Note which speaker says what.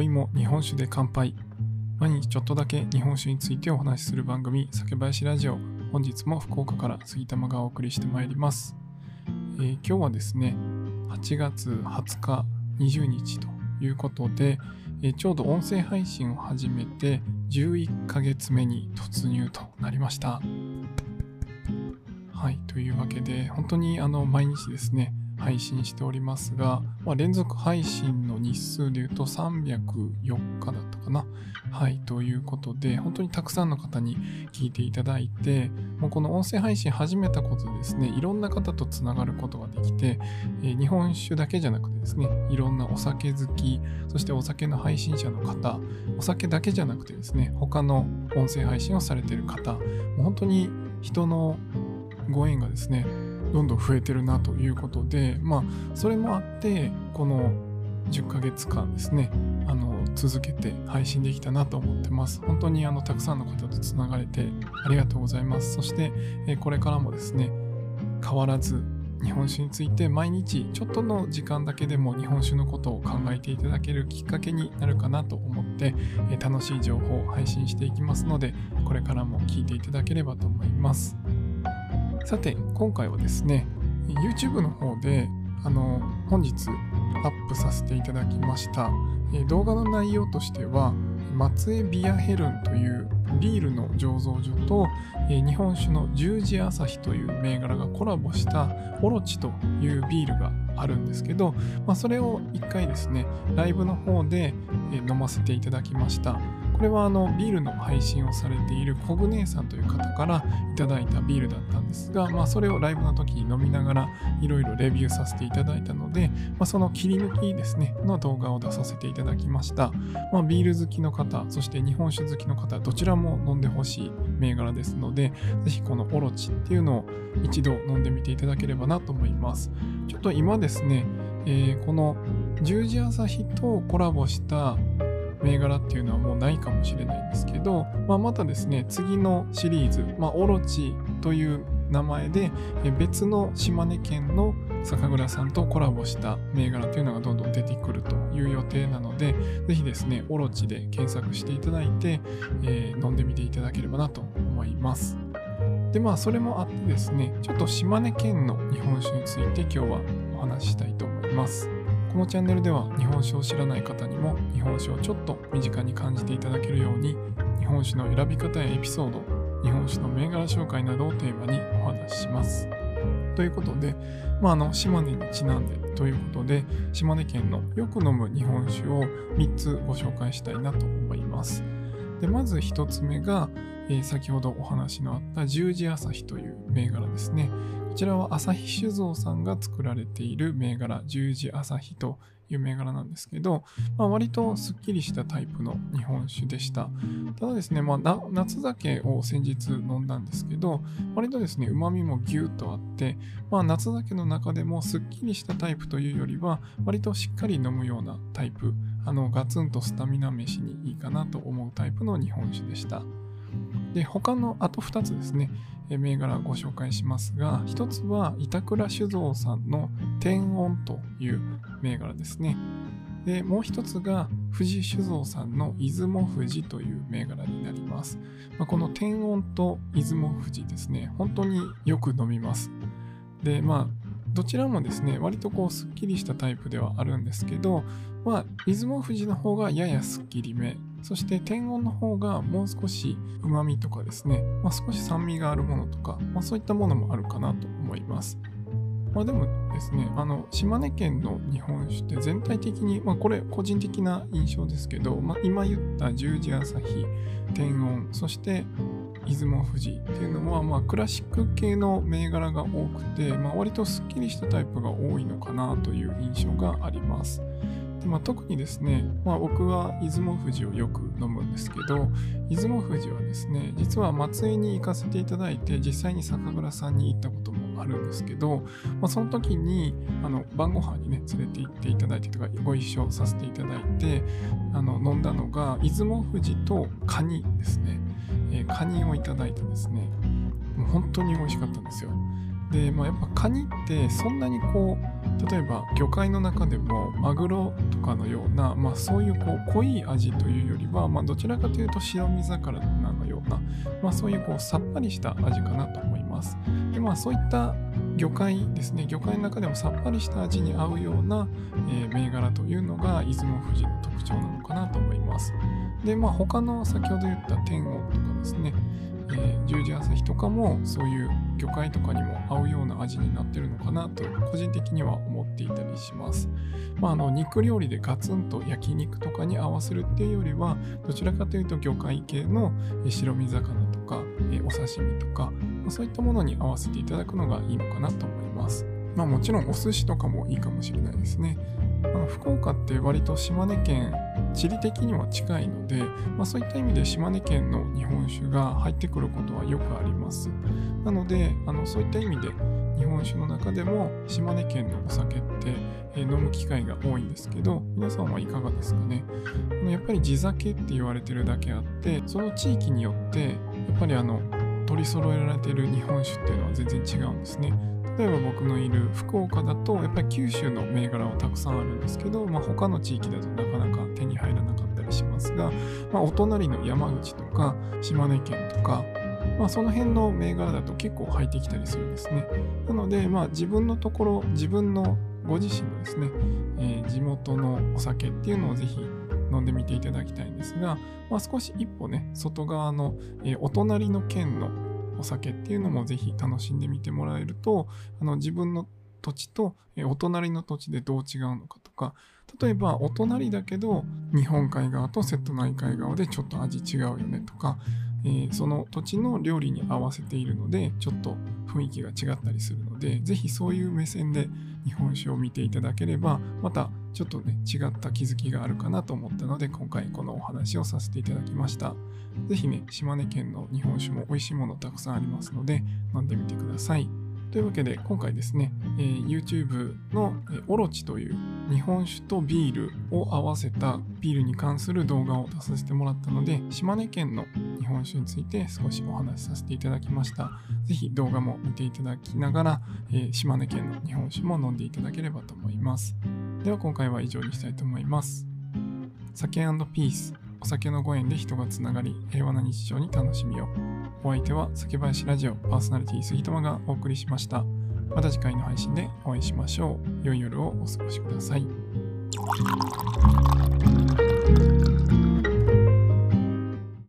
Speaker 1: 宵も日本酒で乾杯。毎日ちょっとだけ日本酒についてお話しする番組酒林ラジオ。本日も福岡から杉玉がお送りしてまいります、えー、今日はですね8月20日20日ということで、えー、ちょうど音声配信を始めて11ヶ月目に突入となりました。はいというわけで本当にあの毎日ですね配信しておりますが、まあ、連続配信の日数で言うと304日だったかな。はい、ということで、本当にたくさんの方に聞いていただいて、もうこの音声配信始めたことでですね、いろんな方とつながることができて、えー、日本酒だけじゃなくてですね、いろんなお酒好き、そしてお酒の配信者の方、お酒だけじゃなくてですね、他の音声配信をされている方、もう本当に人のご縁がですね、どんどん増えてるなということで、まあ、それもあって、この10ヶ月間ですね、あの、続けて配信できたなと思ってます。本当にあの、たくさんの方とつながれてありがとうございます。そして、えこれからもですね、変わらず日本酒について毎日ちょっとの時間だけでも日本酒のことを考えていただけるきっかけになるかなと思って楽しい情報を配信していきますのでこれからも聞いていただければと思います。さて、今回はですね、YouTube の方で、あの、本日アップさせていただきました。動画の内容としては、松江ビアヘルンというビールの醸造所と、日本酒の十字朝日という銘柄がコラボしたオロチというビールがあるんですけど、まあ、それを一回ですね、ライブの方で飲ませていただきました。これはあのビールの配信をされているコグ姉さんという方からいただいたビールだったんですが、まあ、それをライブの時に飲みながらいろいろレビューさせていただいたので、まあ、その切り抜きですね、の動画を出させていただきました。まあ、ビール好きの方、そして日本酒好きの方、どちらも飲んでほしい銘柄ですので、ぜひこのオロチっていうのを一度飲んでみていただければなと思います。ちょっと今ですね、えー、この十字朝日とコラボした銘柄っていうのはもうないかもしれないんですけど、まあ、またですね、次のシリーズ、まあ、オロチという名前で別の島根県の酒蔵さんとコラボした銘柄というのがどんどん出てくるという予定なので、ぜひですね、オロチで検索していただいて、えー、飲んでみていただければなと思います。で、まあ、それもあってですね、ちょっと島根県の日本酒について今日はお話ししたいと思います。このチャンネルでは日本酒を知らない方にも日本酒をちょっと身近に感じていただけるように日本酒の選び方やエピソード日本酒の銘柄紹介などをテーマにお話しします。ということで、まあ、あの島根にちなんでということで島根県のよく飲む日本酒を3つご紹介したいなと思います。でまず1つ目が、えー、先ほどお話のあった十字朝日という銘柄ですね。こちらは朝日酒造さんが作られている銘柄、十字朝日という銘柄なんですけど、まあ、割とすっきりしたタイプの日本酒でした。ただですね、まあ、夏酒を先日飲んだんですけど、割とですね、旨味もギュッとあって、まあ、夏酒の中でもすっきりしたタイプというよりは、割としっかり飲むようなタイプ、あのガツンとスタミナ飯にいいかなと思うタイプの日本酒でした。で、他のあと2つですね、銘柄をご紹介しますが、1つは板倉酒造さんの天音という銘柄ですね。で、もう1つが富士酒造さんの出雲富士という銘柄になります。まあ、この天音と出雲富士ですね、本当によく飲みます。で、まあ、どちらもですね、割とこうすっきりしたタイプではあるんですけど、まあ、出雲富士の方がややすっきりめ、そして天音の方がもう少し旨味とかですね、まあ、少し酸味があるものとか、まあ、そういったものもあるかなと思います。まあ、でもですね、あの島根県の日本酒って全体的に、まあ、これ個人的な印象ですけど、まあ、今言った十字朝日、天音、そして出雲富士っていうのは、まあ、クラシック系の銘柄が多くて、まあ、割とすっきりしたタイプが多いのかなという印象があります。まあ、特にですね、まあ、僕は出雲富士をよく飲むんですけど、出雲富士はですね、実は松江に行かせていただいて、実際に酒蔵さんに行ったこともあるんですけど、まあ、その時にあの晩ご飯にね、連れて行っていただいてとか、ご一緒させていただいて、あの飲んだのが、出雲富士とカニですね。えー、カニをいただいてですね、もう本当に美味しかったんですよ。で、まあ、やっぱカニってそんなにこう例えば魚介の中でもマグロとかのような、まあ、そういうこう濃い味というよりは、まあ、どちらかというと白身魚のような、まあ、そういうこうさっぱりした味かなと思います。でまあそういった魚介ですね魚介の中でもさっぱりした味に合うような、えー、銘柄というのが出雲富士の特徴なのかなと思います。でまあ他の先ほど言った天王とかですね、とかもそういう魚介とかにも合うような味になってるのかなと個人的には思っていたりします。まあ、あの肉料理でガツンと焼肉とかに合わせるっていうよりはどちらかというと魚介系の白身魚とか、え、お刺身とか、ま、そういったものに合わせていただくのがいいのかなと思います。まあ、もちろんお寿司とかもいいかもしれないですね。あの福岡って割と島根県地理的には近いので、まあ、そういった意味で島根県の日本酒が入ってくることはよくあります。なのであのそういった意味で日本酒の中でも島根県のお酒って、え飲む機会が多いんですけど皆さんはいかがですかね？やっぱり地酒って言われてるだけあってその地域によってやっぱりあの取り揃えられてる日本酒っていうのは全然違うんですね。例えば僕のいる福岡だとやっぱり九州の銘柄はたくさんあるんですけど、まあ、他の地域だとなかなか手に入らなかったりしますが、まあ、お隣の山口とか島根県とか、まあ、その辺の銘柄だと結構入ってきたりするんですね。なので、まあ、自分のところ自分のご自身のですね、えー、地元のお酒っていうのをぜひ飲んでみていただきたいんですが、まあ、少し一歩ね外側の、えー、お隣の県のお酒っていうのもぜひ楽しんでみてもらえるとあの自分の土地と、お隣の土地でどう違うのかとか例えばお隣だけど日本海側と瀬戸内海側でちょっと味違うよねとか、えー、その土地の料理に合わせているのでちょっと雰囲気が違ったりするのでぜひそういう目線で日本酒を見ていただければまたちょっとね違った気づきがあるかなと思ったので今回このお話をさせていただきました。是非ね島根県の日本酒も美味しいものたくさんありますので飲んでみてください。というわけで今回ですね、えー、YouTube の、オロチという日本酒とビールを合わせたビールに関する動画を出させてもらったので島根県の日本酒について少しお話しさせていただきました。是非動画も見ていただきながら、えー、島根県の日本酒も飲んでいただければと思います。では今回は以上にしたいと思います。酒ピース。お酒のご縁で人がつながり平和な日常に楽しみをお相手は酒林ラジオパーソナリティ杉玉がお送りしました。また次回の配信でお会いしましょう。良い夜をお過ごしください。